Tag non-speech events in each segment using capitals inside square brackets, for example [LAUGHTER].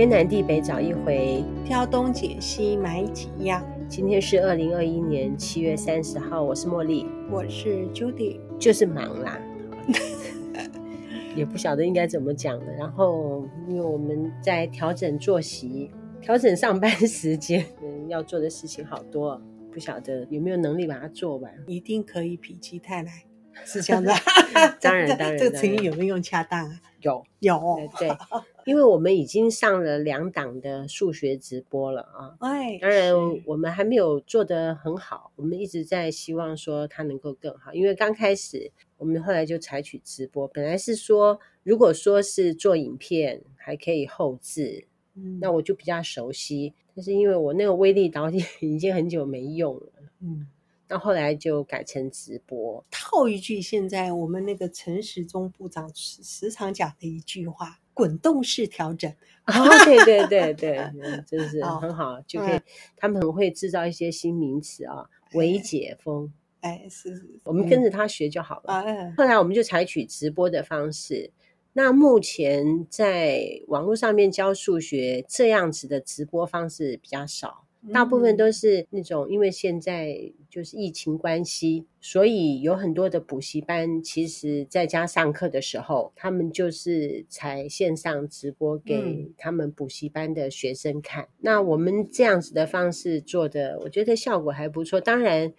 天南地北找一回，挑东拣西买几样。今天是二零二一年七月三十号，我是茉莉，我是 Judy，就是忙啦，[LAUGHS] 也不晓得应该怎么讲了。然后因为我们在调整作息，调整上班时间，嗯，[LAUGHS] 要做的事情好多，不晓得有没有能力把它做完。一定可以否极泰来，是这样的。[LAUGHS] 当然，[LAUGHS] 当然，这个成语有没有用恰当啊？有，有，对。对因为我们已经上了两档的数学直播了啊，哎，当然我们还没有做得很好，我们一直在希望说它能够更好。因为刚开始我们后来就采取直播，本来是说如果说是做影片还可以后置，嗯，那我就比较熟悉。但是因为我那个威力导演已经很久没用了，嗯，那后来就改成直播。套一句现在我们那个陈时中部长时常讲的一句话。滚动式调整，[LAUGHS] 哦，对对对对，[LAUGHS] 真是很好，哦、就可以，嗯、他们很会制造一些新名词啊，维解封，哎，是是，我们跟着他学就好了。嗯、后来我们就采取直播的方式。那目前在网络上面教数学这样子的直播方式比较少。大部分都是那种，因为现在就是疫情关系，所以有很多的补习班，其实在家上课的时候，他们就是才线上直播给他们补习班的学生看。嗯。那我们这样子的方式做的，我觉得效果还不错。当然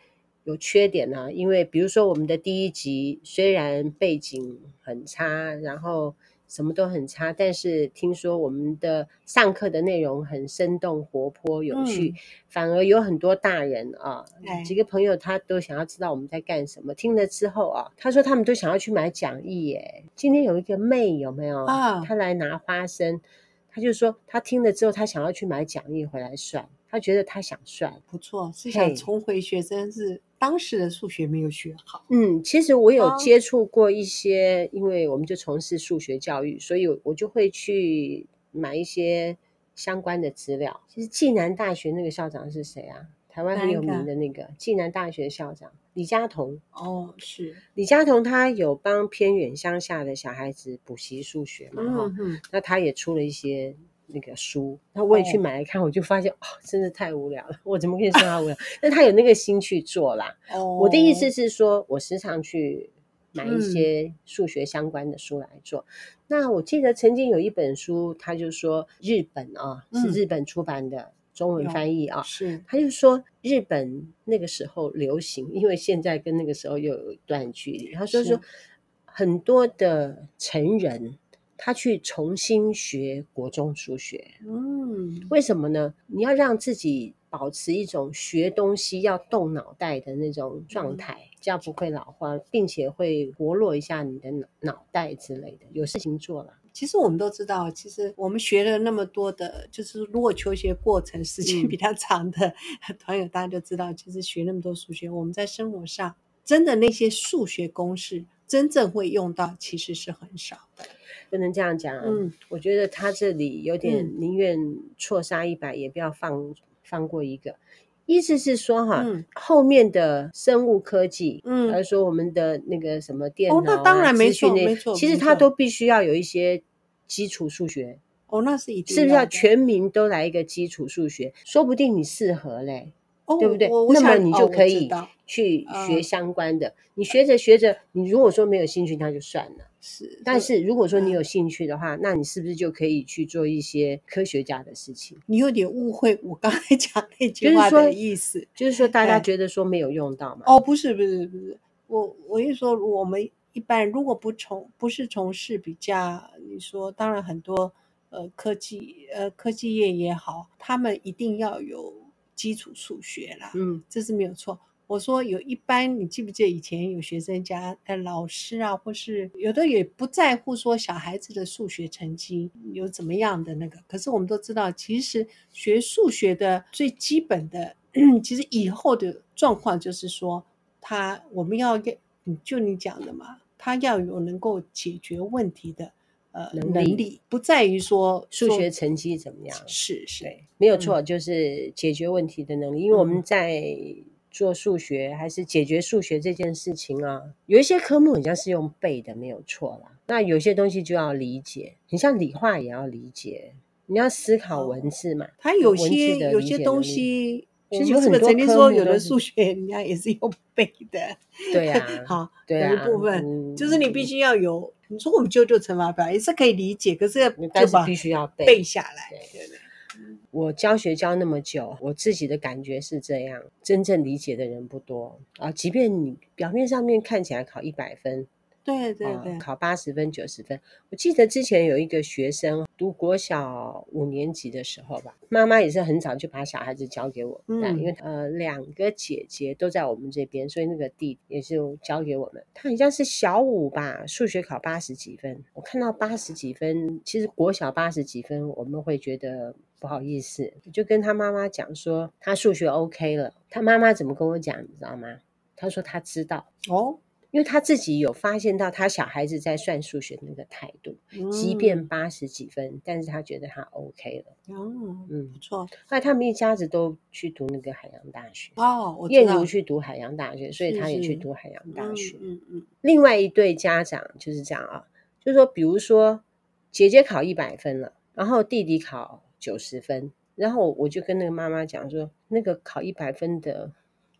有缺点呢，因为比如说我们的第一集虽然背景很差，然后。什么都很差，但是听说我们的上课的内容很生动、活泼、有趣，嗯、反而有很多大人啊，哎、几个朋友他都想要知道我们在干什么。听了之后啊，他说他们都想要去买讲义耶。今天有一个妹有没有啊？她来拿花生，她就说她听了之后，她想要去买讲义回来算。他觉得他想算，不错，是想重回学生是。当时的数学没有学好。嗯，其实我有接触过一些，哦、因为我们就从事数学教育，所以我就会去买一些相关的资料。其实暨南大学那个校长是谁啊？台湾很有名的那个暨南大学校长李嘉彤。哦，是李嘉彤，他有帮偏远乡下的小孩子补习数学嘛？嗯嗯，那他也出了一些。那个书，那我也去买来看，哦、我就发现哦，真的太无聊了。我怎么可以说他无聊？[LAUGHS] 但他有那个心去做啦。哦，我的意思是说，我时常去买一些数学相关的书来做。嗯、那我记得曾经有一本书，他就说日本啊，是日本出版的、嗯、中文翻译啊，是他就说日本那个时候流行，因为现在跟那个时候又有一段距离。他说说很多的成人。他去重新学国中数学，嗯，为什么呢？你要让自己保持一种学东西要动脑袋的那种状态，嗯、这样不会老化，并且会活络一下你的脑脑袋之类的，有事情做了。其实我们都知道，其实我们学了那么多的，就是如果求学过程时间比较长的团友，大家就知道，其实学那么多数学，我们在生活上真的那些数学公式。真正会用到其实是很少的，不能这样讲。嗯，我觉得他这里有点宁愿错杀一百，也不要放放过一个。意思是说哈，嗯、后面的生物科技，嗯，还是说我们的那个什么电脑、啊、哦，那当然没错，没错，其实它都必须要有一些基础数学。哦，那是一定，是不是要全民都来一个基础数学？说不定你适合嘞。对不对？那么你就可以去学相关的。你学着学着，你如果说没有兴趣，那就算了。是，但是如果说你有兴趣的话，那你是不是就可以去做一些科学家的事情？你有点误会我刚才 [LAUGHS] 讲那句话的意思，就是说大家觉得说没有用到嘛？哦，不是，不是，不是。我我一说，我们一般如果不从不是从事比较，你说当然很多呃科技呃科技业也好，他们一定要有。基础数学啦，嗯，这是没有错。我说有一般，你记不记得以前有学生家的老师啊，或是有的也不在乎说小孩子的数学成绩有怎么样的那个。可是我们都知道，其实学数学的最基本的，[CLEARS THROAT] 其实以后的状况就是说，他我们要要，就你讲的嘛，他要有能够解决问题的。呃，能力不在于说数学成绩怎么样，是是，对，没有错，就是解决问题的能力。嗯、因为我们在做数学，还是解决数学这件事情啊，有一些科目好像是用背的，没有错啦。那有些东西就要理解，你像理化也要理解。你要思考文字嘛。它有些有些东西，其实有很多曾经说有的数学人家也是用背的。对啊，好，对一部分就是你必须要有。你说我们就就乘法表也是可以理解，可是但是必须要背背下来。对对。我教学教那么久，我自己的感觉是这样：真正理解的人不多啊。即便你表面上面看起来考一百分，对对对，考八十分、九十分。我记得之前有一个学生读国小五年级的时候吧，妈妈也是很早就把小孩子交给我，嗯，因为呃两个姐姐都在我们这边，所以那个弟也是交给我们。他好像是小五吧，数学考八十几分。我看到八十几分，其实国小八十几分，我们会觉得。不好意思，就跟他妈妈讲说他数学 OK 了。他妈妈怎么跟我讲，你知道吗？他说他知道哦，因为他自己有发现到他小孩子在算数学那个态度，嗯、即便八十几分，但是他觉得他 OK 了。哦，嗯，不错。后来他们一家子都去读那个海洋大学哦，燕如去读海洋大学，所以他也去读海洋大学。嗯嗯，嗯。另外一对家长就是这样啊，就是说，比如说姐姐考一百分了，然后弟弟考。九十分，然后我就跟那个妈妈讲说，那个考一百分的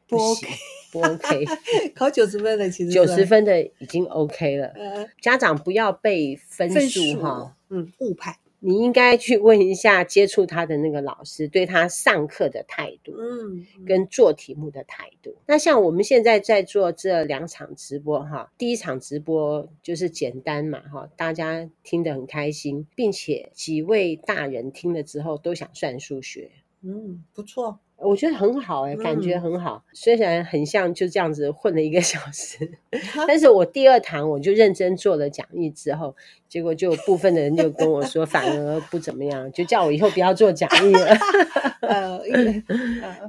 不，不 OK，不 OK，[LAUGHS] 考九十分的其实九十分的已经 OK 了。呃、家长不要被分数哈，嗯，误判。你应该去问一下接触他的那个老师对他上课的态度，嗯，跟做题目的态度。那像我们现在在做这两场直播哈，第一场直播就是简单嘛哈，大家听得很开心，并且几位大人听了之后都想算数学，嗯，不错。我觉得很好哎、欸，感觉很好。嗯、虽然很像就这样子混了一个 [LAUGHS] 小时，[LAUGHS] 但是我第二堂我就认真做了讲义之后，结果就部分的人就跟我说反而不怎么样，就叫我以后不要做讲义了。[LAUGHS] 呃，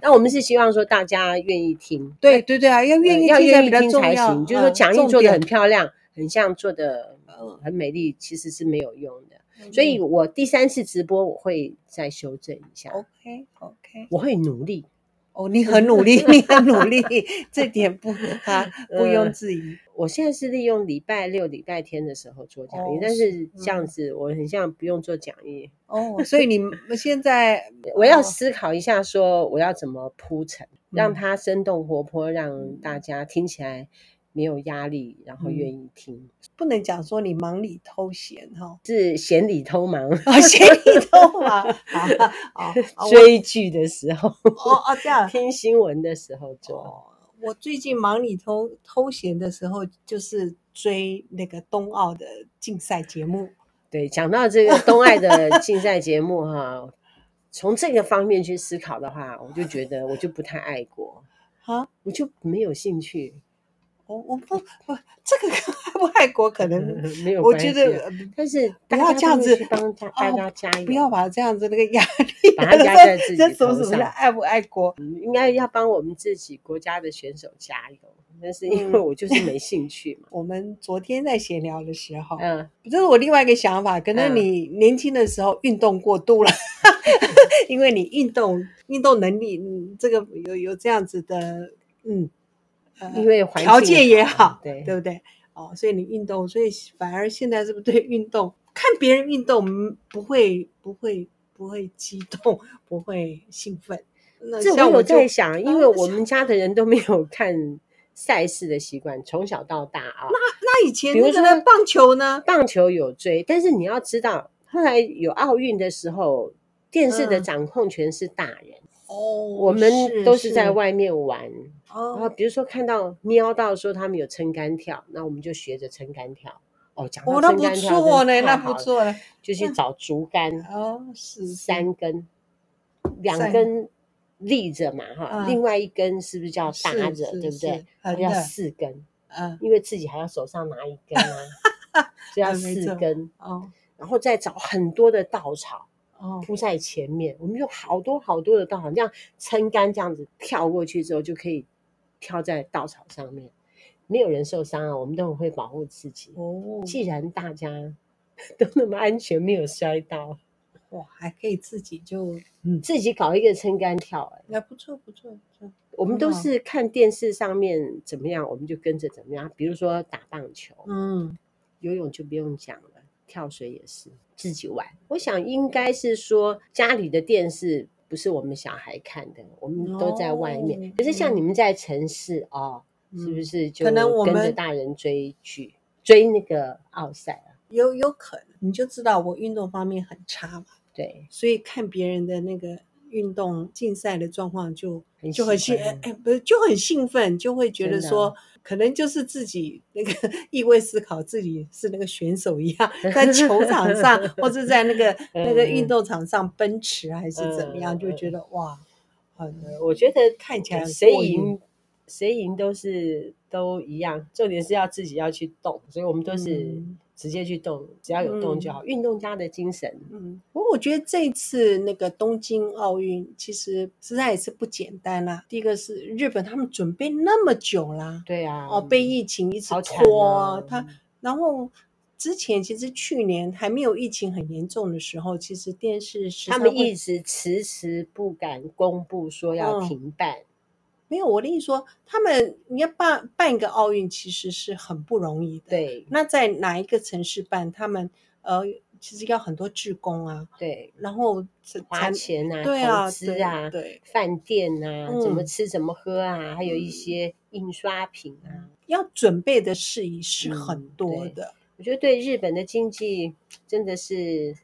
那我们是希望说大家愿意听，对对对啊，要愿意要愿意听才行。就是说讲义做的很漂亮，很像做的很美丽，其实是没有用的。所以我第三次直播我会再修正一下。OK OK，我会努力。哦，你很努力，你很努力，这点不 [LAUGHS] 啊毋庸置疑。我现在是利用礼拜六、礼拜天的时候做讲义，但是这样子我很像不用做讲义。哦，所以你们 [LAUGHS] 现在我要思考一下，说我要怎么铺陈，让它生动活泼，让大家听起来。没有压力，然后愿意听，嗯、不能讲说你忙里偷闲哈，是闲里偷忙，哦，闲里偷忙，啊追剧的时候，哦哦这样，听新闻的时候做。哦、我最近忙里偷偷闲的时候，就是追那个冬奥的竞赛节目。对，讲到这个冬奥的竞赛节目哈，从这个方面去思考的话，我就觉得我就不太爱国啊，我就没有兴趣。我我不不，这个跟爱不爱国可能 [LAUGHS] 没有。我觉得，但是不要这样子帮大家加油，不要把这样子那个压力 [LAUGHS] 把它压在 [LAUGHS] 自己头上。这什么什么爱不爱国？应该要帮我们自己国家的选手加油。但是因为我就是没兴趣嘛。我们昨天在闲聊的时候，嗯，这是我另外一个想法。可能你年轻的时候运动过度了，因为你运动运动能力，嗯，这个有有这样子的，嗯。因为条件也好，对对不对？哦，所以你运动，所以反而现在是不是对运动看别人运动不会不会不会激动，不会兴奋？那这我有在想，因为我们家的人都没有看赛事的习惯，从小到大啊。那那以前比如说棒球呢？棒球有追，但是你要知道，后来有奥运的时候，电视的掌控权是大人。哦，我们都是在外面玩。然后比如说看到瞄到说他们有撑杆跳，那我们就学着撑杆跳。哦，讲到撑杆跳，哦，那不错呢，那不错呢，就去找竹竿，哦，是三根，两根立着嘛，哈，另外一根是不是叫搭着，对不对？要四根，嗯，因为自己还要手上拿一根啊，[LAUGHS] 就要四根哦，然后再找很多的稻草。铺在前面，我们有好多好多的稻草，这样撑杆这样子跳过去之后，就可以跳在稻草上面，没有人受伤啊。我们都很会保护自己。哦，既然大家 [LAUGHS] 都那么安全，没有摔倒，哇，还可以自己就嗯自己搞一个撑杆跳，哎，那不错不错。我们都是看电视上面怎么样，我们就跟着怎么样。比如说打棒球，嗯，游泳就不用讲了。跳水也是自己玩。我想应该是说家里的电视不是我们小孩看的，我们都在外面。哦、可是像你们在城市、嗯、哦，是不是就跟着大人追剧、追那个奥赛啊？有有可能，你就知道我运动方面很差嘛。对，所以看别人的那个运动竞赛的状况就就很兴，哎，不是就很兴奋，就会觉得说，可能就是自己那个 [LAUGHS] 意味思考，自己是那个选手一样，在球场上 [LAUGHS] 或者在那个那个运动场上奔驰还是怎么样，就觉得哇，嗯，我觉得看起来谁赢谁赢都是都一样，重点是要自己要去动，所以我们都是。直接去动，只要有动就好。嗯、运动家的精神。嗯，不过我觉得这次那个东京奥运其实实在也是不简单啦。第一个是日本，他们准备那么久啦，对啊，哦，被疫情一直拖，啊、他然后之前其实去年还没有疫情很严重的时候，其实电视是他们一直迟迟不敢公布说要停办。嗯没有，我跟你说，他们你要办办一个奥运，其实是很不容易的。对，那在哪一个城市办？他们呃，其实要很多志工啊。对，然后花钱啊，对啊，投资啊，对，饭店啊，怎么吃怎么喝啊，还有一些印刷品啊，要准备的事宜是很多的。我觉得对日本的经济真的是，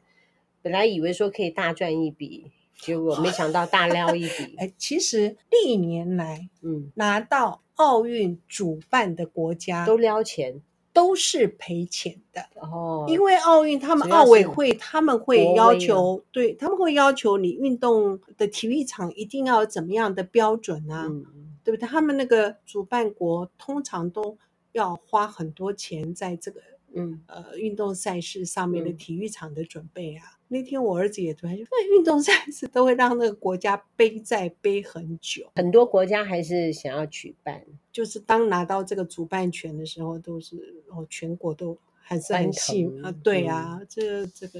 本来以为说可以大赚一笔。结果没想到大撩一笔。哎，其实历年来，嗯，拿到奥运主办的国家都撩钱，都是赔钱的。哦，因为奥运他们奥委会他们会要求，对，他们会要求你运动的体育场一定要怎么样的标准啊？嗯，对不对？他们那个主办国通常都要花很多钱在这个。嗯，呃，运动赛事上面的体育场的准备啊，嗯、那天我儿子也突然说，那运动赛事都会让那个国家背债背很久，很多国家还是想要举办，就是当拿到这个主办权的时候，都是哦，全国都还是很幸啊，对啊，嗯、这这个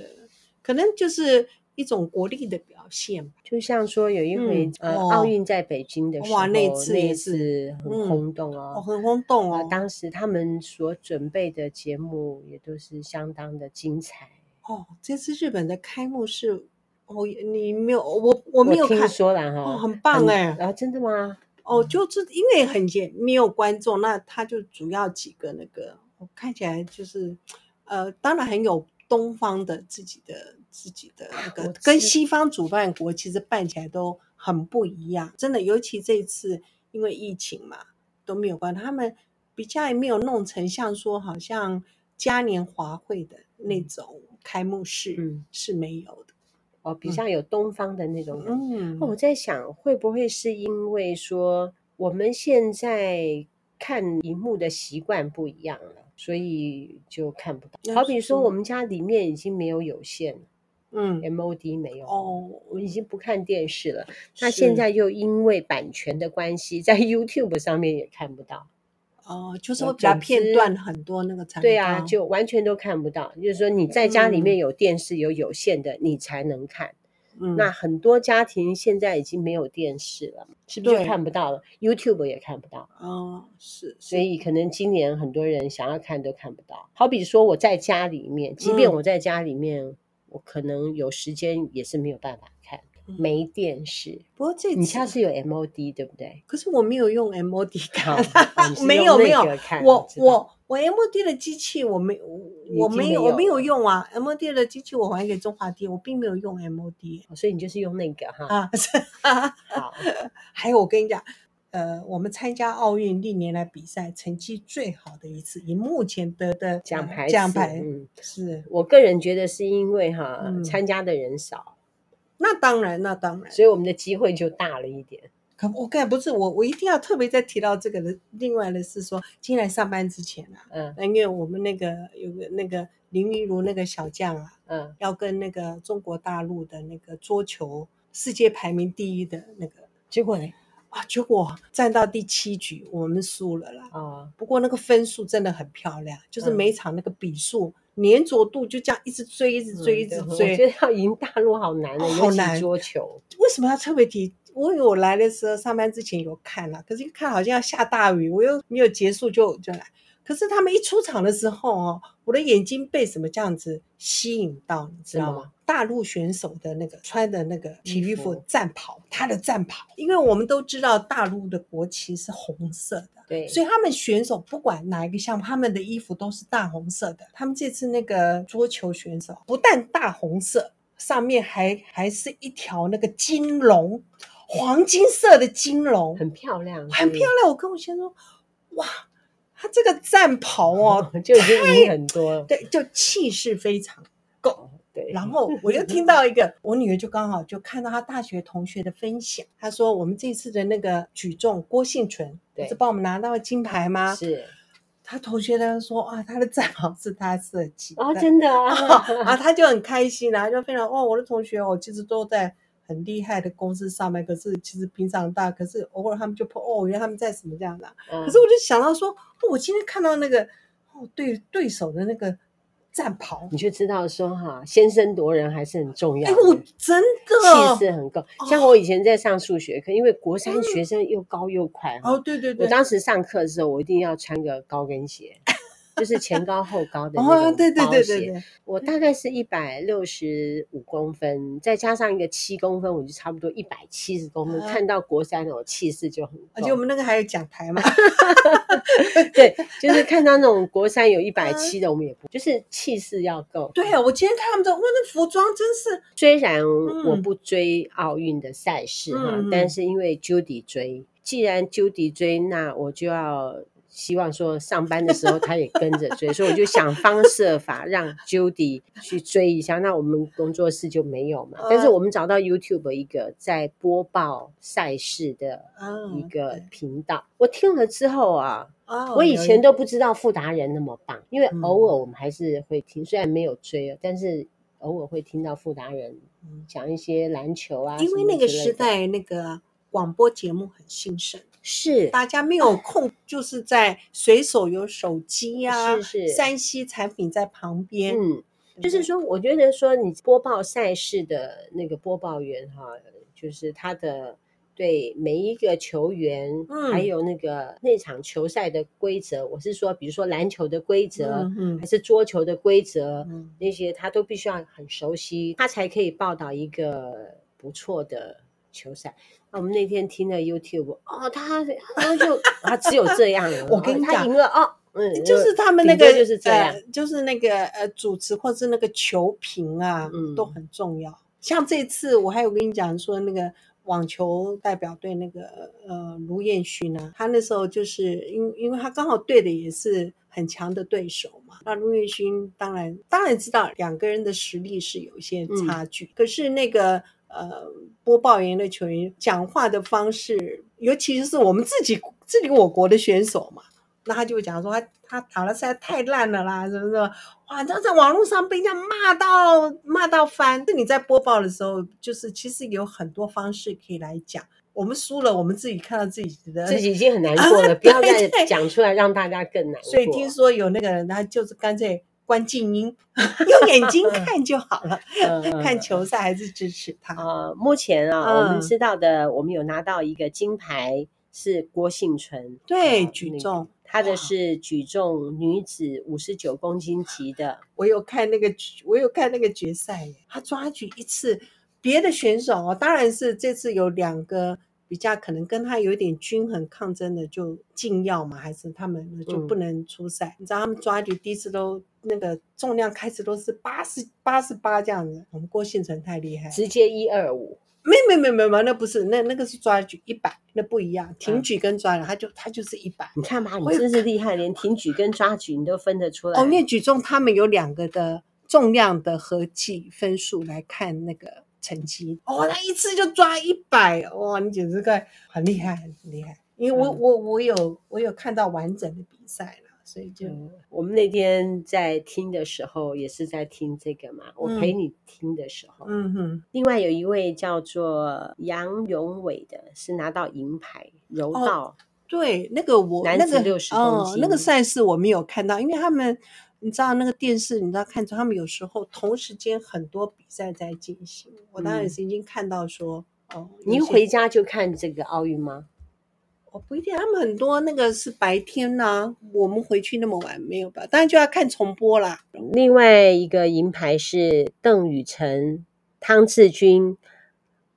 可能就是。一种国力的表现，就像说有一回、嗯、呃奥运在北京的时候，哇，那次也是很轰动哦，嗯、很轰动哦。当时他们所准备的节目也都是相当的精彩哦。这次日本的开幕式，哦，你没有我我没有看听说了哈、哦，很棒哎，啊，真的吗？哦，就是因为很简，没有观众，那他就主要几个那个，我看起来就是呃，当然很有东方的自己的。自己的那个跟西方主办国其实办起来都很不一样，真的，尤其这一次因为疫情嘛都没有关，他们比较也没有弄成像说好像嘉年华会的那种开幕式，嗯，是没有的哦，比较有东方的那种。嗯，我在想会不会是因为说我们现在看荧幕的习惯不一样了，所以就看不到。好比说我们家里面已经没有有线了。嗯，MOD 没有哦，我已经不看电视了。那现在又因为版权的关系，在 YouTube 上面也看不到。哦，就是会比较片段很多那个才对啊，就完全都看不到。就是说你在家里面有电视有有线的，你才能看。嗯，那很多家庭现在已经没有电视了，是不是就看不到了？YouTube 也看不到。哦，是，所以可能今年很多人想要看都看不到。好比说我在家里面，即便我在家里面。我可能有时间也是没有办法看，嗯、没电视。不过这你下次有 MOD 对不对？可是我没有用 MOD 看，[LAUGHS] 没有没有。我我我 MOD 的机器我没我没有我没有用啊，MOD 的机器我还给中华电，我并没有用 MOD，所以你就是用那个哈啊。好，[LAUGHS] 还有我跟你讲。呃，我们参加奥运历年来比赛成绩最好的一次，以目前得的奖牌奖牌，嗯，是我个人觉得是因为哈、嗯、参加的人少，那当然，那当然，所以我们的机会就大了一点。可我刚才不是我，我一定要特别再提到这个的。另外的是说，今天来上班之前啊，嗯，因为我们那个有个那个林云如那个小将啊，嗯，要跟那个中国大陆的那个桌球世界排名第一的那个，结果呢？啊！结果站到第七局，我们输了啦。啊，不过那个分数真的很漂亮，就是每场那个比数粘着度就这样一直追，一直追，一直追。我觉得要赢大陆好难的，好难。桌球为什么要特别提我我来的时候上班之前有看了，可是一看好像要下大雨，我又没有结束就就来。可是他们一出场的时候哦，我的眼睛被什么这样子吸引到，你知道吗？大陆选手的那个穿的那个体育服战袍，他的战袍，因为我们都知道大陆的国旗是红色的，对，所以他们选手不管哪一个项目，他们的衣服都是大红色的。他们这次那个桌球选手不但大红色，上面还还是一条那个金龙，黄金色的金龙，很漂亮，很漂亮。我跟我先生说，哇。他这个战袍哦，[LAUGHS] 就已经赢很多了，对，就气势非常够。对，然后我就听到一个，我女儿就刚好就看到她大学同学的分享，她说我们这次的那个举重，郭幸存不是帮我们拿到了金牌吗？是，她同学呢说啊，他的战袍是他设计哦，真的啊，[LAUGHS] 啊，他就很开心啊，就非常哦，我的同学哦，其实都在。很厉害的公司上面，可是其实平常大，可是偶尔他们就破哦，原来他们在什么这样的、啊嗯。可是我就想到说，哦、我今天看到那个哦对对手的那个战袍，你就知道说哈，先声夺人还是很重要的。哎，我真的气势很够。像我以前在上数学课，因为国三学生又高又快哦，对对对，我当时上课的时候，我一定要穿个高跟鞋。就是前高后高的那种包鞋，对对对对对，我大概是一百六十五公分，再加上一个七公分，我就差不多一百七十公分。看到国三那种气势就很，[LAUGHS] 而且我们那个还有讲台嘛，对，就是看到那种国三有一百七的，我们也不，就是气势要够。对啊，我今天看他们的，哇，那服装真是。虽然我不追奥运的赛事哈，但是因为 Judy 追，既然 Judy 追，那我就要。希望说上班的时候他也跟着追，所以我就想方设法让 Judy 去追一下。那我们工作室就没有嘛，但是我们找到 YouTube 一个在播报赛事的一个频道。我听了之后啊，我以前都不知道富达人那么棒，因为偶尔我们还是会听，虽然没有追，但是偶尔会听到富达人讲一些篮球啊。因为那个时代那个广播节目很兴盛。是，大家没有空，就是在随手有手机呀、啊，是是，山西产品在旁边。嗯，就是说，我觉得说你播报赛事的那个播报员哈，就是他的对每一个球员，嗯、还有那个那场球赛的规则，我是说，比如说篮球的规则，嗯嗯，还是桌球的规则，嗯，那些他都必须要很熟悉，他才可以报道一个不错的球赛。那我们那天听了 YouTube，哦，他他就他只有这样了。我跟你讲，他赢了哦，嗯，就是他们那个就是这样，呃、就是那个呃主持或是那个球评啊，嗯，都很重要。像这次我还有跟你讲说，那个网球代表队那个呃卢彦勋呢，他那时候就是因因为他刚好对的也是很强的对手嘛。那卢彦勋当然当然知道两个人的实力是有一些差距，嗯，可是那个。呃，播报员的球员讲话的方式，尤其是我们自己自己我国的选手嘛，那他就会讲说他他打的实在太烂了啦，什么什么，哇，他在网络上被人家骂到骂到翻。那你在播报的时候，就是其实有很多方式可以来讲。我们输了，我们自己看到自己的自己已经很难过了，啊、[LAUGHS] 不要再讲出来让大家更难过。所以听说有那个人，他就是干脆。关静音，[LAUGHS] 用眼睛看就好了。看球赛还是支持他。呃，目前啊，我们知道的，我们有拿到一个金牌，是郭幸存。对，举重，他的是举重女子五十九公斤级的。我有看那个，我有看那个决赛，他抓举一次，别的选手哦，当然是这次有两个。比较可能跟他有点均衡抗争的就禁药嘛，还是他们就不能出赛？嗯、你知道他们抓举第一次都那个重量开始都是八十八十八这样子。我们郭信成太厉害，直接一二五，没没没没没，那不是那那个是抓举一百，那不一样。挺举跟抓举，他就他就是一百。你看嘛，你真是厉害，连挺举跟抓举你都分得出来。哦，那举重他们有两个的重量的合计分数来看那个。成绩哦，他一次就抓一百哇！你简直个很厉害，很厉害。因为我、嗯、我我有我有看到完整的比赛了，所以就、嗯、我们那天在听的时候也是在听这个嘛。我陪你听的时候，嗯哼。另外有一位叫做杨永伟的，是拿到银牌柔道、哦。对，那个我男子六十公斤、那个哦，那个赛事我没有看到，因为他们。你知道那个电视，你知道看出他们有时候同时间很多比赛在进行。我当然是已经看到说哦，你一回家就看这个奥运吗？哦，不一定，他们很多那个是白天呢、啊，我们回去那么晚没有吧？当然就要看重播啦。另外一个银牌是邓雨辰、汤志军、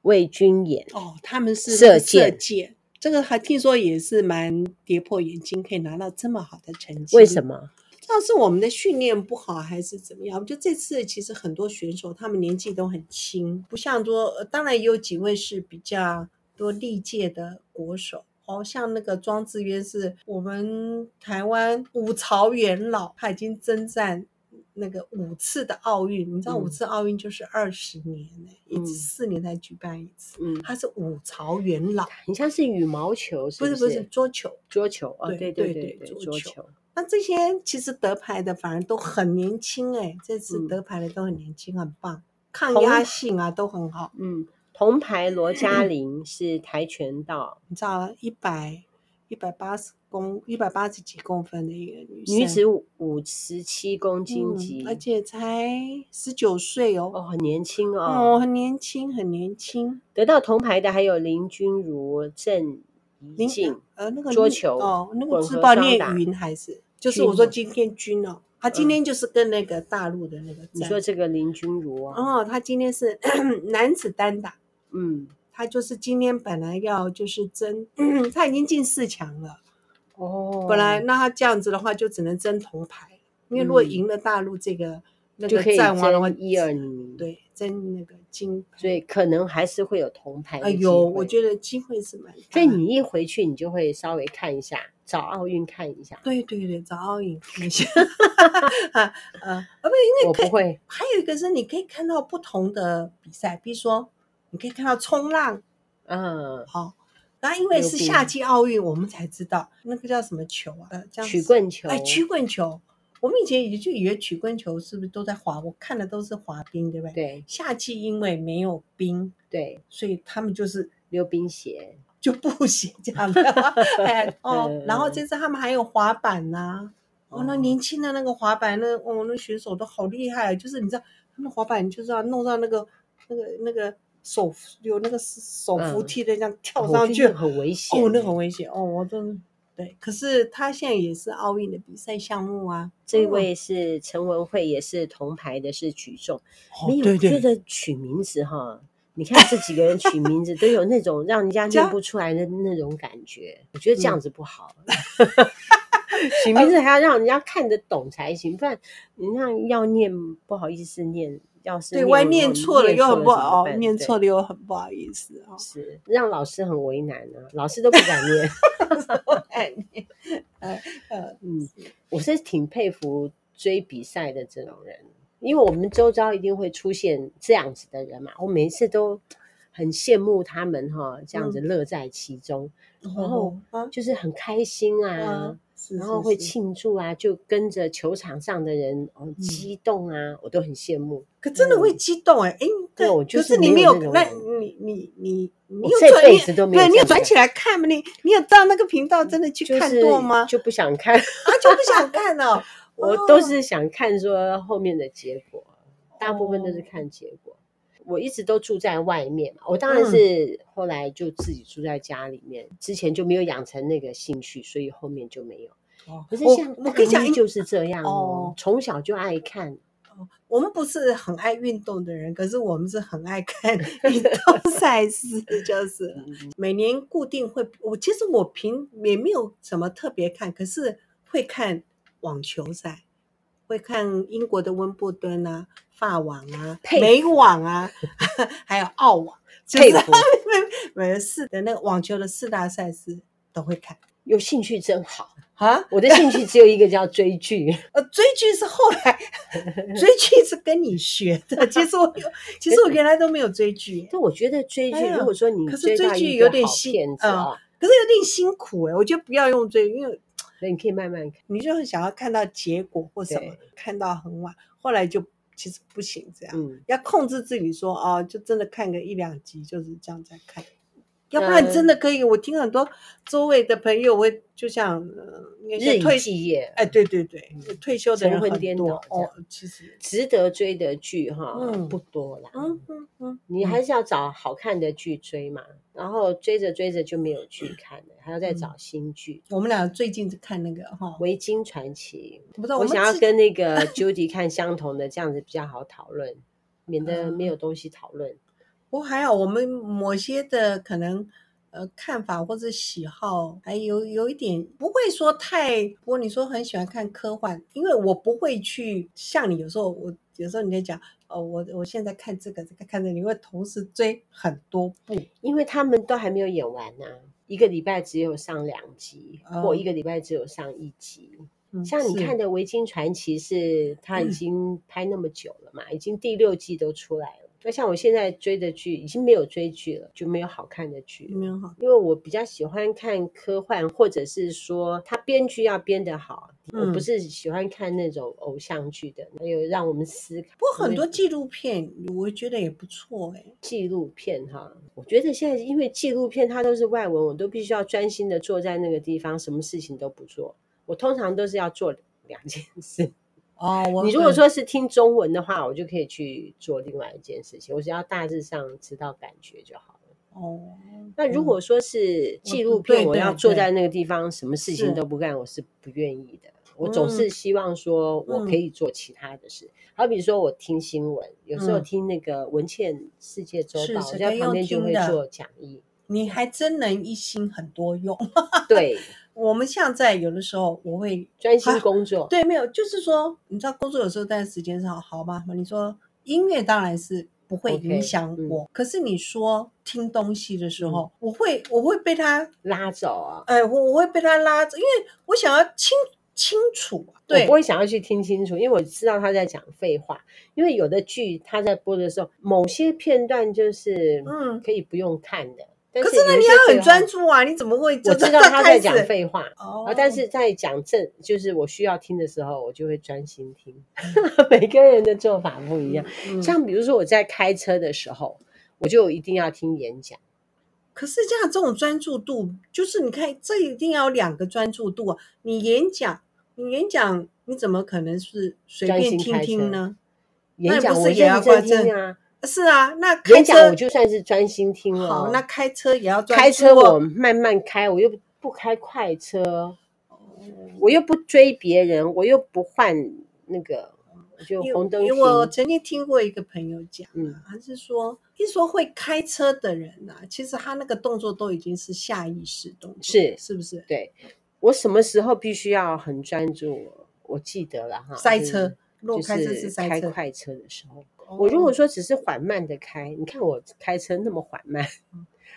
魏军演。哦，他们是射箭，射箭，这个还听说也是蛮跌破眼镜，可以拿到这么好的成绩。为什么？不知道是我们的训练不好还是怎么样？我觉得这次其实很多选手他们年纪都很轻，不像说，当然也有几位是比较多历届的国手。哦，像那个庄智渊是我们台湾五朝元老，他已经征战那个五次的奥运。你知道五次奥运就是二十年呢，嗯、一四年才举办一次。嗯，他是五朝元老。你像是羽毛球是不是？不是不是桌球，桌球哦，对对对对，对，桌球。那这些其实得牌的反而都很年轻哎，这次得牌的都很年轻，很棒，抗压性啊都很好。嗯。铜牌罗嘉玲是跆拳道，你知道一百一百八十公一百八十几公分的一个女生，女子五十七公斤级，嗯，而且才十九岁哦，哦，很年轻哦，哦，很年轻，很年轻。得到铜牌的还有林君如、郑怡静，呃，那个桌球哦，那个自报念云还是，就是我说今天君哦，他今天就是跟那个大陆的那个，你说这个林君如啊，哦，他今天是 [CLEARS THROAT] 男子单打。嗯，他就是今天本来要就是争，嗯、[CLEARS THROAT] 他已经进四强了。哦，本来那他这样子的话就只能争铜牌，因为如果赢了大陆这个、嗯、那个战王的话，一二名对，争那个金，所以可能还是会有铜牌。哎呦，我觉得机会是蛮大。所以你一回去，你就会稍微看一下，找奥运看一下。对对对，找奥运看一下。[LAUGHS] 啊啊，不，因为我不会。还有一个是你可以看到不同的比赛，比如说。你可以看到冲浪，嗯，好，那因为是夏季奥运，我们才知道那个叫什么球啊？呃，这样曲棍球。哎，曲棍球，我们以前也就以为曲棍球是不是都在滑？我看的都是滑冰，对不对？对。夏季因为没有冰，对，所以他们就是溜冰鞋，[LAUGHS] 就布鞋这样的。[LAUGHS] 哎，[LAUGHS] 哦，然后这次他们还有滑板呐，哦，那年轻的那个滑板，那哦，那选手都好厉害，就是你知道，他们滑板就是要弄到那个那个那个。手有那个手扶梯的，这样跳上去、嗯、很危险哦，那很危险哦，我真对。可是他现在也是奥运的比赛项目啊。这位是陈文慧，也是铜牌的，是举重。哦、没有对对觉得取名字哈？你看这几个人取名字都有那种让人家 [LAUGHS] 念不出来的那种感觉，我觉得这样子不好。嗯、[LAUGHS] 取名字还要让人家看得懂才行，不然你那要念不好意思念。要是对，万一念错了又很不好，念错了又很不好意思啊，是让老师很为难啊，老师都不敢念，[LAUGHS] 不敢念。[LAUGHS] 呃呃嗯，我是挺佩服追比赛的这种人，因为我们周遭一定会出现这样子的人嘛，我每一次都很羡慕他们哈，这样子乐在其中，然后就是很开心啊。然后会庆祝啊，就跟着球场上的人哦激动啊，我都很羡慕。可真的会激动哎哎，对，我就是你没有那，你你你你这辈子都没有，对，你有转起来看吗？你你有到那个频道真的去看过吗？就不想看啊，就不想看了。[LAUGHS] 我都是想看说后面的结果，大部分都是看结果。我一直都住在外面嘛，我当然是后来就自己住在家里面，嗯、之前就没有养成那个兴趣，所以后面就没有。哦，可是像我跟你讲就是这样哦，从小就爱看。哦，我们不是很爱运动的人，可是我们是很爱看运动 [LAUGHS] 赛事，就是每年固定会。我其实我平也没有什么特别看，可是会看网球赛。会看英国的温布顿啊、法网啊、美网啊，[LAUGHS] 还有澳网，就是 [LAUGHS] 每四的那个网球的四大赛事都会看。有兴趣真好啊！我的兴趣只有一个，叫追剧。[LAUGHS] 呃，追剧是后来追剧是跟你学的。其实我有其实我原来都没有追剧。但我觉得追剧，如果说你可是追剧有点辛苦啊，可是有点辛苦哎。我觉得不要用追，因为。所以你可以慢慢看，你就很想要看到结果或什么，看到很晚，后来就其实不行，这样，嗯、要控制自己说哦，就真的看个一两集，就是这样在看。要不然真的可以。我听很多周围的朋友会就像呃，日以继夜。哎，对对对，退休的人神魂颠倒哦。其实值得追的剧哈，不多啦。嗯嗯嗯，你还是要找好看的剧追嘛。然后追着追着就没有剧看了，还要再找新剧。我们俩最近在看那个哈《维京传奇》，我想要跟那个 Judy 看相同的，这样子比较好讨论，免得没有东西讨论。不过还好，我们某些的可能呃看法或者喜好还有有一点不会说太。不过你说很喜欢看科幻，因为我不会去像你有时候我有时候你在讲哦，我我现在看这个这个看这个，你会同时追很多部，因为他们都还没有演完呢、啊，一个礼拜只有上两集，哦、或一个礼拜只有上一集。嗯、像你看的《维京传奇》是，它已经拍那么久了嘛，嗯、已经第六季都出来了。那像我现在追的剧已经没有追剧了，就没有好看的剧。没有好，因为我比较喜欢看科幻，或者是说他编剧要编得好。嗯、我不是喜欢看那种偶像剧的，还有让我们思考。不过很多纪录片，我觉得也不错哎。纪录片哈，我觉得现在因为纪录片它都是外文，我都必须要专心的坐在那个地方，什么事情都不做。我通常都是要做两件事。哦，我你如果说是听中文的话，我就可以去做另外一件事情。我只要大致上知道感觉就好了。哦，那如果说是纪录片，我要坐在那个地方，什么事情都不干，我是不愿意的。我总是希望说我可以做其他的事。好比说我听新闻，有时候听那个文茜世界周报，我在旁边就会做讲义。你还真能一心很多用。对。我们现在有的时候我会专心工作，对，没有，就是说，你知道工作有时候在时间上好吗？你说音乐当然是不会影响我，可是你说听东西的时候，我会我会被他拉走啊，哎，我我会被他拉走，因为我想要清清楚，对，我不会想要去听清楚，因为我知道他在讲废话。因为有的剧他在播的时候，某些片段就是嗯可以不用看的。可是呢，你要很专注啊！你怎么会？我知道他在讲废话，哦，但是在讲正，就是我需要听的时候，我就会专心听。[LAUGHS] 每个人的做法不一样，像比如说我在开车的时候，我就一定要听演讲。可是这样这种专注度，就是你看，这一定要两个专注度啊！你演讲，你演讲，你怎么可能是随便听听呢？演讲我也要专心啊。是啊，那开车我就算是专心听了。好，那开车也要专心。开车我慢慢开，我又不开快车，我又不追别人，我又不换那个，就红灯。因为我曾经听过一个朋友讲，嗯，他是说，一说会开车的人呐，其实他那个动作都已经是下意识动作，是是不是？对，我什么时候必须要很专注？我记得了哈，塞车，就是开快车的时候。我如果说只是缓慢的开，你看我开车那么缓慢，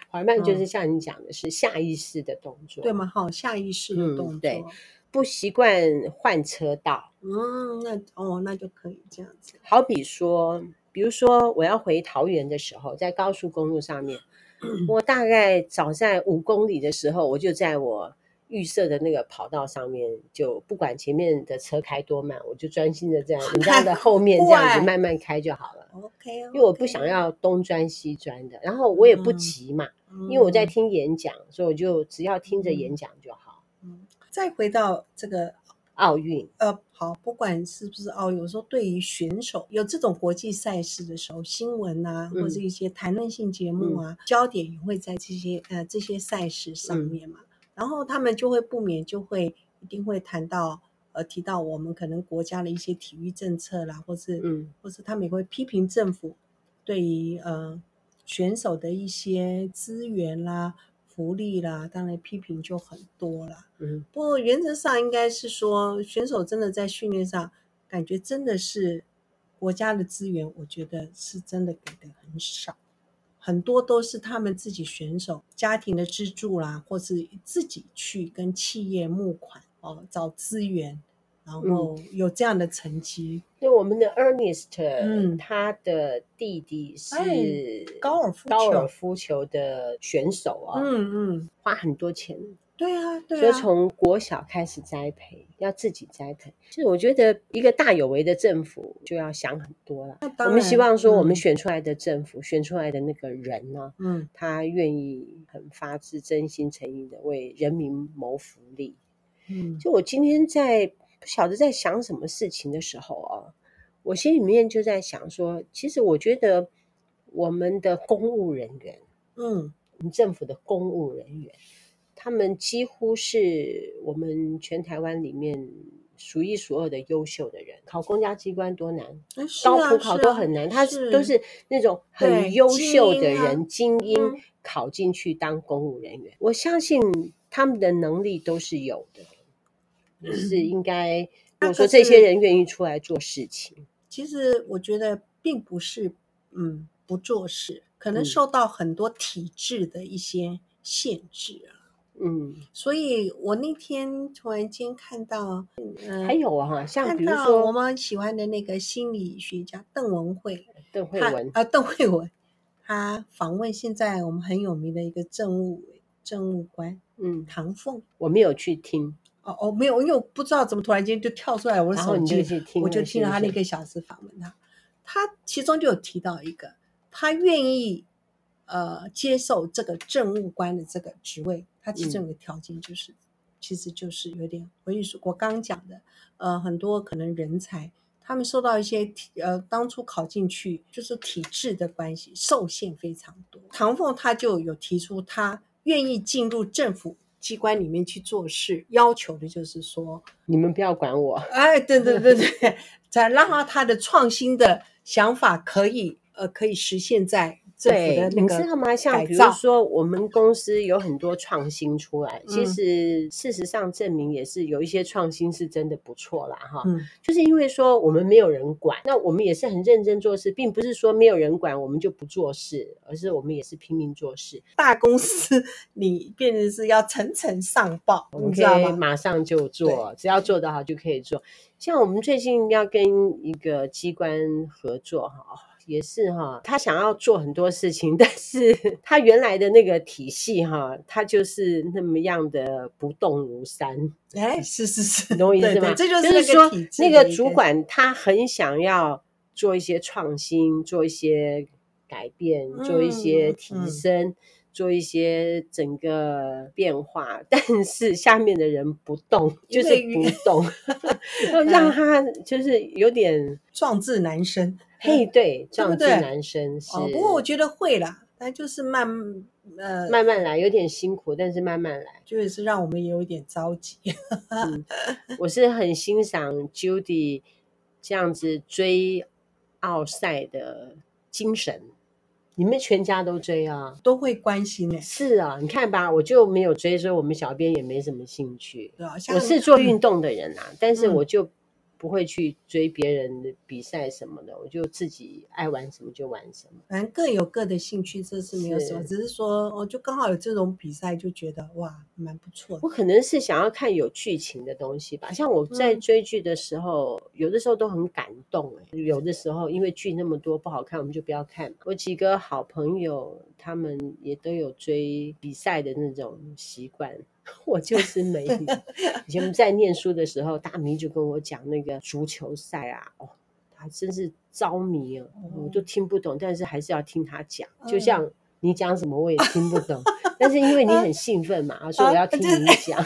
缓慢就是像你讲的是下意识的动作，对吗？好，下意识的动作，对，不习惯换车道，嗯，那哦，那就可以这样子。好比说，比如说我要回桃园的时候，在高速公路上面，[CLEARS THROAT] 我大概早在五公里的时候，我就在我。预设的那个跑道上面，就不管前面的车开多慢，我就专心的这样，[LAUGHS] 你在的后面这样子慢慢开就好了。OK，因为我不想要东钻西钻的，然后我也不急嘛，因为我在听演讲，所以我就只要听着演讲就好。嗯，再回到这个奥运，呃，好，不管是不是奥运，有时候对于选手有这种国际赛事的时候，新闻啊，或者一些谈论性节目啊，焦点也会在这些呃这些赛事上面嘛。然后他们就会不免就会一定会谈到呃提到我们可能国家的一些体育政策啦，或是嗯，或是他们也会批评政府对于呃选手的一些资源啦、福利啦，当然批评就很多啦。嗯，不过原则上应该是说选手真的在训练上感觉真的是国家的资源，我觉得是真的给的很少。很多都是他们自己选手家庭的资助啦，或是自己去跟企业募款哦，找资源然后有这样的成绩。那、嗯、我们的 Ernest，嗯，他的弟弟是高尔夫高尔夫球的选手啊，嗯嗯，花很多钱。对啊，对啊，所以从国小开始栽培，要自己栽培。其实我觉得一个大有为的政府就要想很多了。我们希望说，我们选出来的政府，嗯、选出来的那个人呢，嗯，他愿意很发自真心诚意的为人民谋福利。嗯，就我今天在不晓得在想什么事情的时候啊，我心里面就在想说，其实我觉得我们的公务人员，嗯，我们政府的公务人员。他们几乎是我们全台湾里面数一数二的优秀的人。考公家机关多难，啊、高普考都很难。啊、他是都是那种很优秀的人，精英、考进去当公务人员。嗯、我相信他们的能力都是有的，嗯、是应该。我说这些人愿意出来做事情，其实我觉得并不是嗯不做事，可能受到很多体制的一些限制啊。嗯，所以我那天突然间看到，嗯，还有啊，像比如说我们喜欢的那个心理学家邓文慧，邓慧文啊，邓慧文，他访问现在我们很有名的一个政务政务官，嗯，唐凤，我没有去听，哦哦，没有，因为我不知道怎么突然间就跳出来我的手机，我就听了他那个小时访问他，他其中就有提到一个，他愿意呃接受这个政务官的这个职位。他其中有个条件就是，嗯、其实就是有点，我跟你说，我刚刚讲的，呃，很多可能人才，他们受到一些体，呃，当初考进去就是体制的关系，受限非常多。唐凤他就有提出，他愿意进入政府机关里面去做事，要求的就是说，你们不要管我，哎，对对对对，再 [LAUGHS] 让他他的创新的想法可以，呃，可以实现在。对，你知道吗？像比如说，我们公司有很多创新出来，嗯、其实事实上证明也是有一些创新是真的不错啦，哈。嗯，就是因为说我们没有人管，那我们也是很认真做事，并不是说没有人管我们就不做事，而是我们也是拼命做事。大公司你变成是要层层上报，我们可以马上就做，只要做得好就可以做。像我们最近要跟一个机关合作，哈。也是哈，他想要做很多事情，[LAUGHS] 但是他原来的那个体系哈，他就是那么样的不动如山。哎，是是是，懂我意思吗？这就是说，那个主管他很想要做一些创新，做一些改变，做一些提升。嗯嗯做一些整个变化，[LAUGHS] 但是下面的人不动，就是不动，[LAUGHS] 要让他就是有点壮志难伸。嘿，对，这样子男生是。不过我觉得会啦，但就是慢呃慢慢来，有点辛苦，但是慢慢来，就是让我们有一点着急。嗯，[LAUGHS] 我是很欣赏 Judy 这样子追奥赛的精神。你们全家都追啊，都会关心呢、欸。是啊，你看吧，我就没有追，所以我们小编也没什么兴趣。对啊，我是做运动的人啊，嗯、但是我就。不会去追别人的比赛什么的，我就自己爱玩什么就玩什么。反正各有各的兴趣，这是没有什么。是只是说，我就刚好有这种比赛，就觉得哇，蛮不错的。我可能是想要看有剧情的东西吧。像我在追剧的时候，嗯、有的时候都很感动。有的时候因为剧那么多不好看，我们就不要看。我几个好朋友，他们也都有追比赛的那种习惯。[LAUGHS] 我就是没 [LAUGHS] 有。以前在念书的时候，大米就跟我讲那个足球赛啊，哦，他真是着迷啊，我都听不懂，但是还是要听他讲。就像你讲什么我也听不懂，但是因为你很兴奋嘛，[LAUGHS] 所以我要听你讲。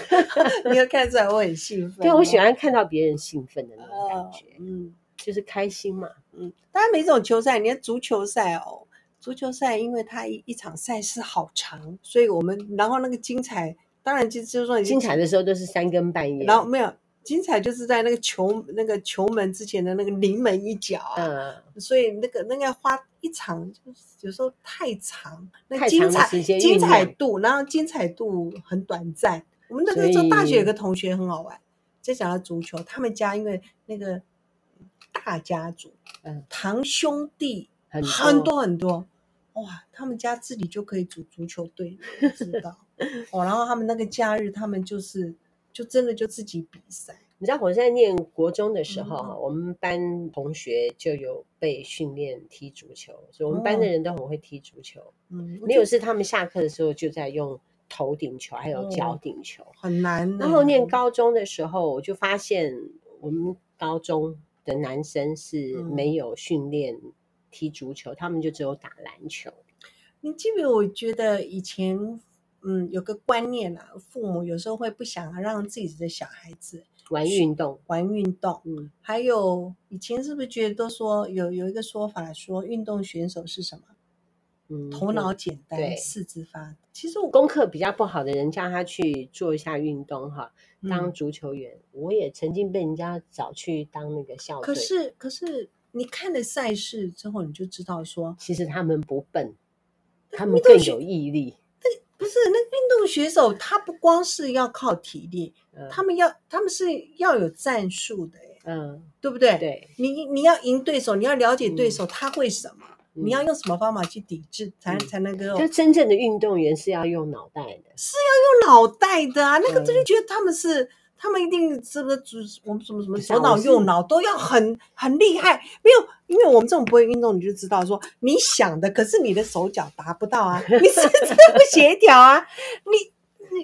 你又看出来我很兴奋，对，我喜欢看到别人兴奋的那种感觉，嗯，就是开心嘛，嗯。当然每种球赛，你看足球赛哦，足球赛因为它一一场赛事好长，所以我们然后那个精彩。当然就就是说，精彩的时候都是三更半夜。然后没有精彩，就是在那个球那个球门之前的那个临门一脚啊。嗯。所以那个那个要花一场，就是有时候太长，那精彩精彩度，然后精彩度很短暂。我们那个时候大学有个同学很好玩，在讲到足球，他们家因为那个大家族，嗯，堂兄弟很很多很多。哇，他们家自己就可以组足球队，知道 [LAUGHS] [LAUGHS] 哦。然后他们那个假日，他们就是就真的就自己比赛。你知道我在念国中的时候，嗯、我们班同学就有被训练踢足球，所以我们班的人都很会踢足球。嗯，没有是他们下课的时候就在用头顶球，还有脚顶球，哦、很难。然后念高中的时候，我就发现我们高中的男生是没有训练踢足球，嗯、他们就只有打篮球。你记不记得？我觉得以前。嗯，有个观念啊，父母有时候会不想让自己的小孩子玩运动，玩运动。嗯，还有以前是不是觉得都说有有一个说法说运动选手是什么？嗯，头脑简单，四肢发达。其实我功课比较不好的人叫他去做一下运动哈，当足球员。嗯，我也曾经被人家找去当那个校队。可是可是你看了赛事之后，你就知道说，其实他们不笨，他们更有毅力。不是那运动选手，他不光是要靠体力，嗯、他们要他们是要有战术的，嗯，对不对？对，你你要赢对手，你要了解对手他会什么，嗯、你要用什么方法去抵制，才、嗯、才能够。就真正的运动员是要用脑袋的，是要用脑袋的啊！那个真的觉得他们是。嗯他们一定是不是我们什么什么左脑右脑都要很很厉害？没有，因为我们这种不会运动，你就知道说你想的，可是你的手脚达不到啊，你是真的不协调啊，你。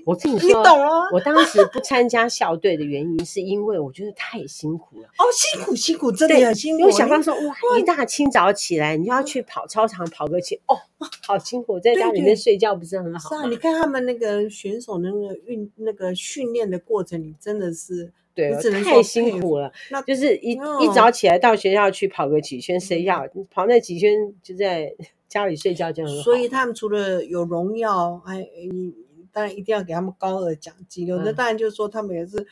我跟你说，你懂了。我当时不参加校队的原因，是因为我觉得太辛苦了。哦，辛苦辛苦，真的很辛苦。因为想到说，哇，一大清早起来，你就要去跑操场跑个去，哦，好辛苦，在家里面睡觉不是很好。是啊，你看他们那个选手那个运那个训练的过程，你真的是对，太辛苦了。那就是一一早起来到学校去跑个几圈，谁要跑那几圈就在 [LAUGHS] 家里睡觉就很好。所以他们除了有荣耀，还当然一定要给他们高额奖金，有的当然就是说他们也是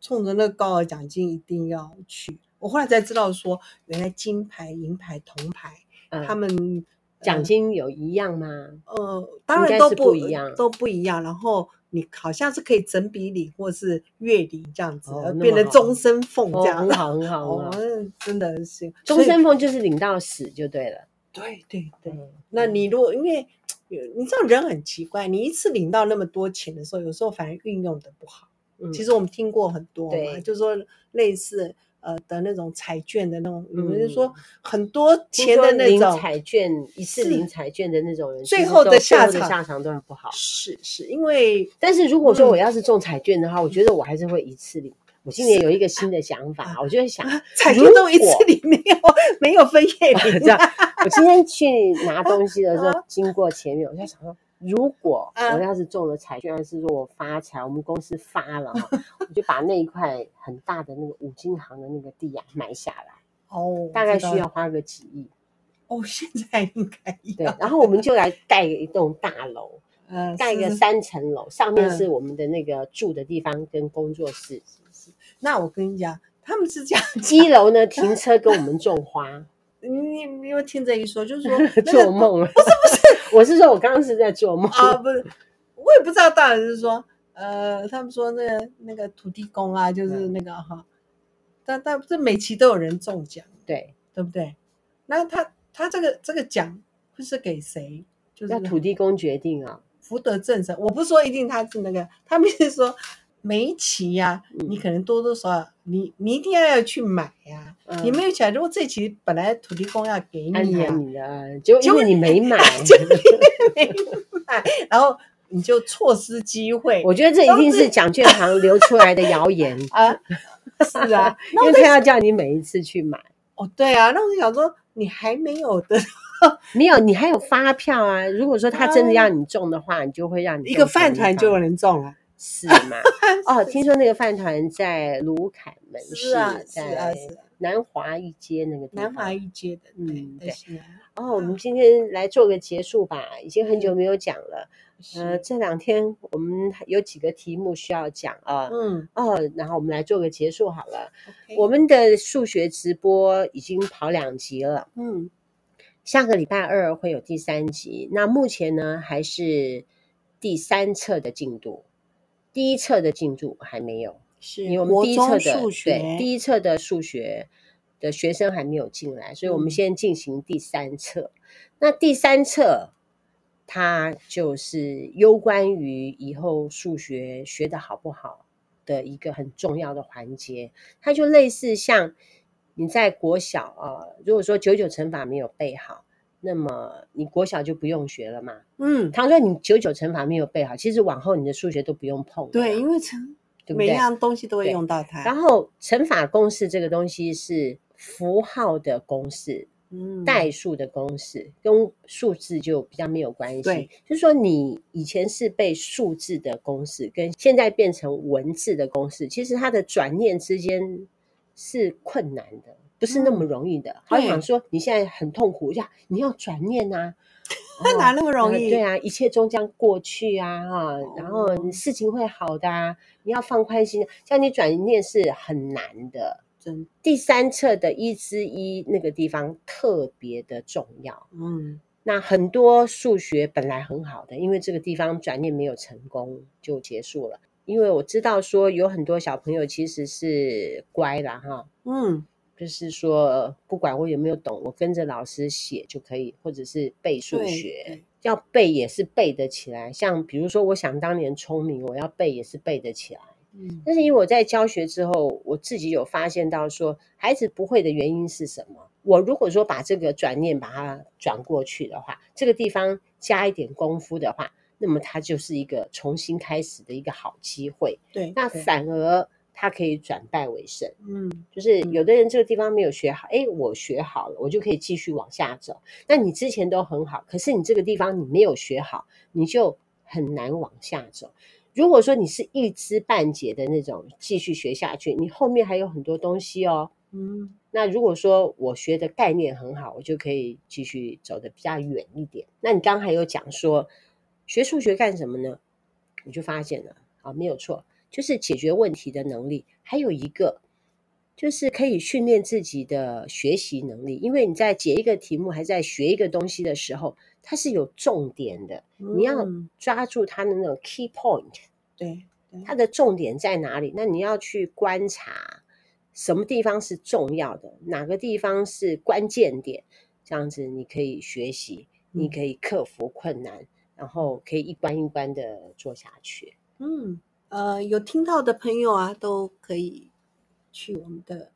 冲着那个高额奖金一定要去。我后来才知道说，原来金牌、银牌、铜牌，他们奖金有一样吗？呃，当然都不一样，都不一样。然后你好像是可以整笔领或是月领这样子，变成终身俸这样，很好 [LAUGHS] 很好。哦，真的是终身俸就是领到死就对了。对对对，那你如果因为。你知道人很奇怪，你一次领到那么多钱的时候，有时候反而运用的不好。嗯，其实我们听过很多嘛，对就是说类似呃的那种彩券的那种，有人、嗯、就说很多钱的那种彩券，一次领彩券的那种人，最后的下场下场都很不好。是是，因为但是如果说我要是中彩券的话，嗯、我觉得我还是会一次领。我今年有一个新的想法，我就会想，彩券都一次领没有没有分 [LAUGHS] 页领。我今天去拿东西的时候，经过前面，我在想说，如果我要是中了彩券，还是说我发财，我们公司发了，[LAUGHS] 我就把那一块很大的那个五金行的那个地啊买下来。哦，大概需要花个几亿。哦，现在应该 [LAUGHS] 对，然后我们就来盖一栋大楼，[LAUGHS] 嗯，盖个三层楼，上面是我们的那个住的地方跟工作室。那我跟你讲，他们是这样，一楼呢停车跟我们种花。你你有听这一说，就是说 [LAUGHS] 做梦了。不是不是，我是说我刚刚是在做梦啊，不是，我也不知道，到底是说，呃，他们说那个那个土地公啊，就是那个哈，但但这每期都有人中奖，对对不对？那他他这个这个奖会是给谁？就是土地公决定啊，福德正神。我不说一定他是那个，他们是说。每一期呀，你可能多多少少，你你一定要要去买呀。你没有钱，如果这期本来土地公要给你啊，就因为你没买，[LAUGHS] 没买，[LAUGHS] 然后你就错失机会。我觉得这一定是蒋券行流出来的谣言 [LAUGHS] 啊！是啊，因为他要叫你每一次去买。哦，对啊，那我就想说，你还没有的，没有，你还有发票啊。如果说他真的要你中的话，你就会让你一个饭团就有人中了。是吗？[LAUGHS] 哦，听说那个饭团在卢凯门市，在南华一街那个地方。南华一街的，嗯，对。哦，我们今天来做个结束吧，已经很久没有讲了。呃，这两天我们有几个题目需要讲啊。嗯。哦，然后我们来做个结束好了。我们的数学直播已经跑两集了。嗯。下个礼拜二会有第三集。那目前呢，还是第三册的进度。第一册的进度还没有，是因为我们第一册的对第一册的数学的学生还没有进来，所以我们先进行第三册。嗯、那第三册它就是攸关于以后数学学的好不好的一个很重要的环节。它就类似像你在国小啊，如果说九九乘法没有背好，那么你国小就不用学了嘛。嗯，倘若你九九乘法没有背好，其实往后你的数学都不用碰。对，因为乘每一样东西都会用到它。然后乘法公式这个东西是符号的公式。嗯，代数的公式跟数字就比较没有关系。对，就是说你以前是背数字的公式，跟现在变成文字的公式，其实它的转念之间是困难的，不是那么容易的。好想说你现在很痛苦，呀，你要转念啊，[LAUGHS] 哪那么容易？对啊，一切终将过去啊，哈，然后事情会好的啊，你要放宽心，叫你转念是很难的。第三册的一之一那个地方特别的重要。嗯，那很多数学本来很好的，因为这个地方转念没有成功就结束了。因为我知道说有很多小朋友其实是乖啦哈，嗯，就是说不管我有没有懂，我跟着老师写就可以，或者是背数学，要背也是背得起来。像比如说，我想当年聪明，我要背也是背得起来。嗯，但是因为我在教学之后，我自己有发现到说，孩子不会的原因是什么？我如果说把这个转念把它转过去的话，这个地方加一点功夫的话，那么它就是一个重新开始的一个好机会。对，那反而它可以转败为胜。嗯，就是有的人这个地方没有学好，哎，我学好了，我就可以继续往下走。那你之前都很好，可是你这个地方你没有学好，你就很难往下走。如果说你是一知半解的那种，继续学下去，你后面还有很多东西哦。嗯，那如果说我学的概念很好，我就可以继续走的比较远一点。那你刚刚还有讲说学数学干什么呢？我就发现了啊，没有错，就是解决问题的能力。还有一个就是可以训练自己的学习能力，因为你在解一个题目，还在学一个东西的时候。它是有重点的，你要抓住它的那种 key point，对，它的重点在哪里？那你要去观察什么地方是重要的，哪个地方是关键点，这样子你可以学习，你可以克服困难，然后可以一关一关的做下去。嗯，呃，有听到的朋友啊，都可以去我们的。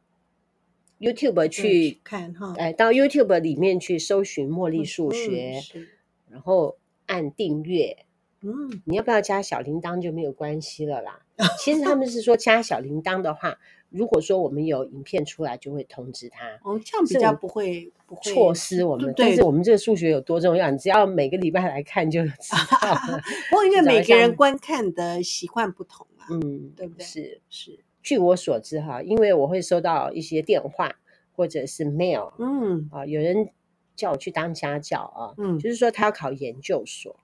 YouTube 去看哈，哎，到 YouTube 里面去搜寻茉莉数学，嗯、然后按订阅。嗯，你要不要加小铃铛就没有关系了啦。其实他们是说加小铃铛的话，如果说我们有影片出来，就会通知他。哦，这样比较不会不会错失我们。但是我们这个数学有多重要，你只要每个礼拜来看就知道了。[LAUGHS] 不过因为每个人观看的习惯不同啊，嗯，对不对？是是。据我所知，哈，因为我会收到一些电话或者是 mail，嗯啊，有人叫我去当家教啊，嗯，就是说他要考研究所，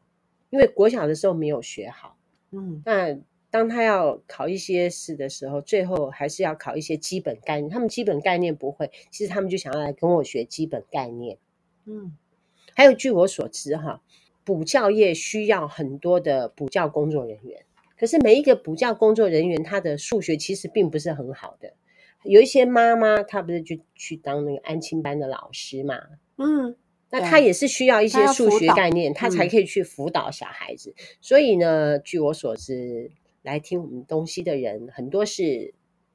因为国小的时候没有学好，嗯，那当他要考一些试的时候，最后还是要考一些基本概念，他们基本概念不会，其实他们就想要来跟我学基本概念，嗯，还有据我所知，哈，补教业需要很多的补教工作人员。可是每一个补教工作人员，他的数学其实并不是很好的。有一些妈妈，她不是就去当那个安亲班的老师嘛？嗯，那他也是需要一些数学概念，他才可以去辅导小孩子。嗯。所以呢，据我所知，来听我们东西的人很多是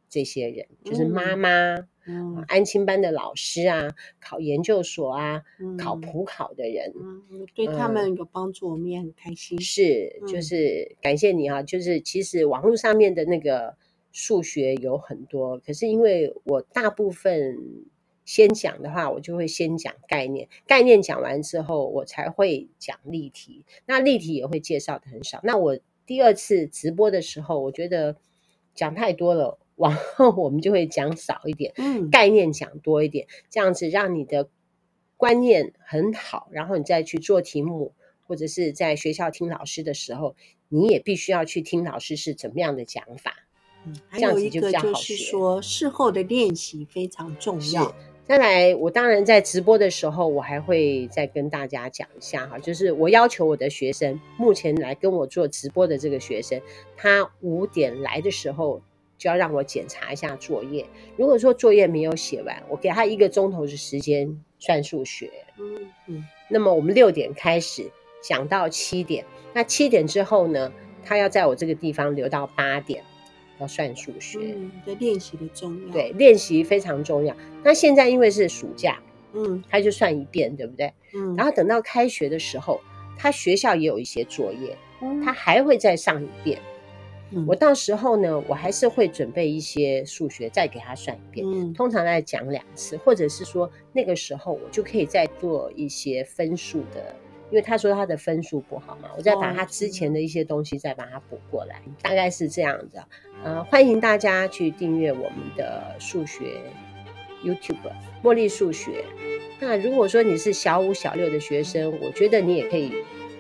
这些人，就是妈妈。嗯，安亲班的老师啊，考研究所啊，嗯、考普考的人，嗯，对他们有帮助，嗯、我们也很开心。是，就是感谢你啊！就是其实网络上面的那个数学有很多，可是因为我大部分先讲的话，我就会先讲概念，概念讲完之后，我才会讲例题。那例题也会介绍的很少。那我第二次直播的时候，我觉得讲太多了。往后我们就会讲少一点，嗯，概念讲多一点，这样子让你的观念很好，然后你再去做题目，或者是在学校听老师的时候，你也必须要去听老师是怎么样的讲法，嗯，还有一个就是说事后的练习非常重要。再来，我当然在直播的时候，我还会再跟大家讲一下哈，就是我要求我的学生，目前来跟我做直播的这个学生，他五点来的时候。就要让我检查一下作业。如果说作业没有写完，我给他一个钟头的时间算数学。嗯嗯。那么我们六点开始讲到七点，那七点之后呢，他要在我这个地方留到八点。要算数学。嗯，对，练习的重要。对，练习非常重要。那现在因为是暑假，嗯，他就算一遍，对不对？嗯，然后等到开学的时候，他学校也有一些作业，嗯他还会再上一遍。嗯我到时候呢，我还是会准备一些数学，再给他算一遍。嗯通常来讲两次，或者是说那个时候我就可以再做一些分数的，因为他说他的分数不好嘛，我再把他之前的一些东西再把它补过来，大概是这样的。呃，欢迎大家去订阅我们的数学 YouTube 茉莉数学。那如果说你是小五、小六的学生，我觉得你也可以。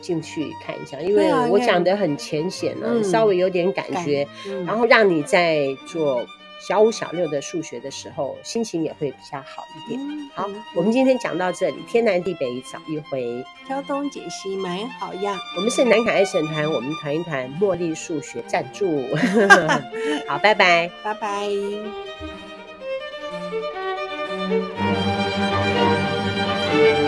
进去看一下，因为我讲的很浅显了，稍微有点感觉，然后让你在做小五、小六的数学的时候，心情也会比较好一点。好，我们今天讲到这里，天南地北找一回，挑东解西买好呀。我们是南卡爱神团，我们团一团茉莉数学赞助。[LAUGHS] 好，拜拜，拜拜。嗯。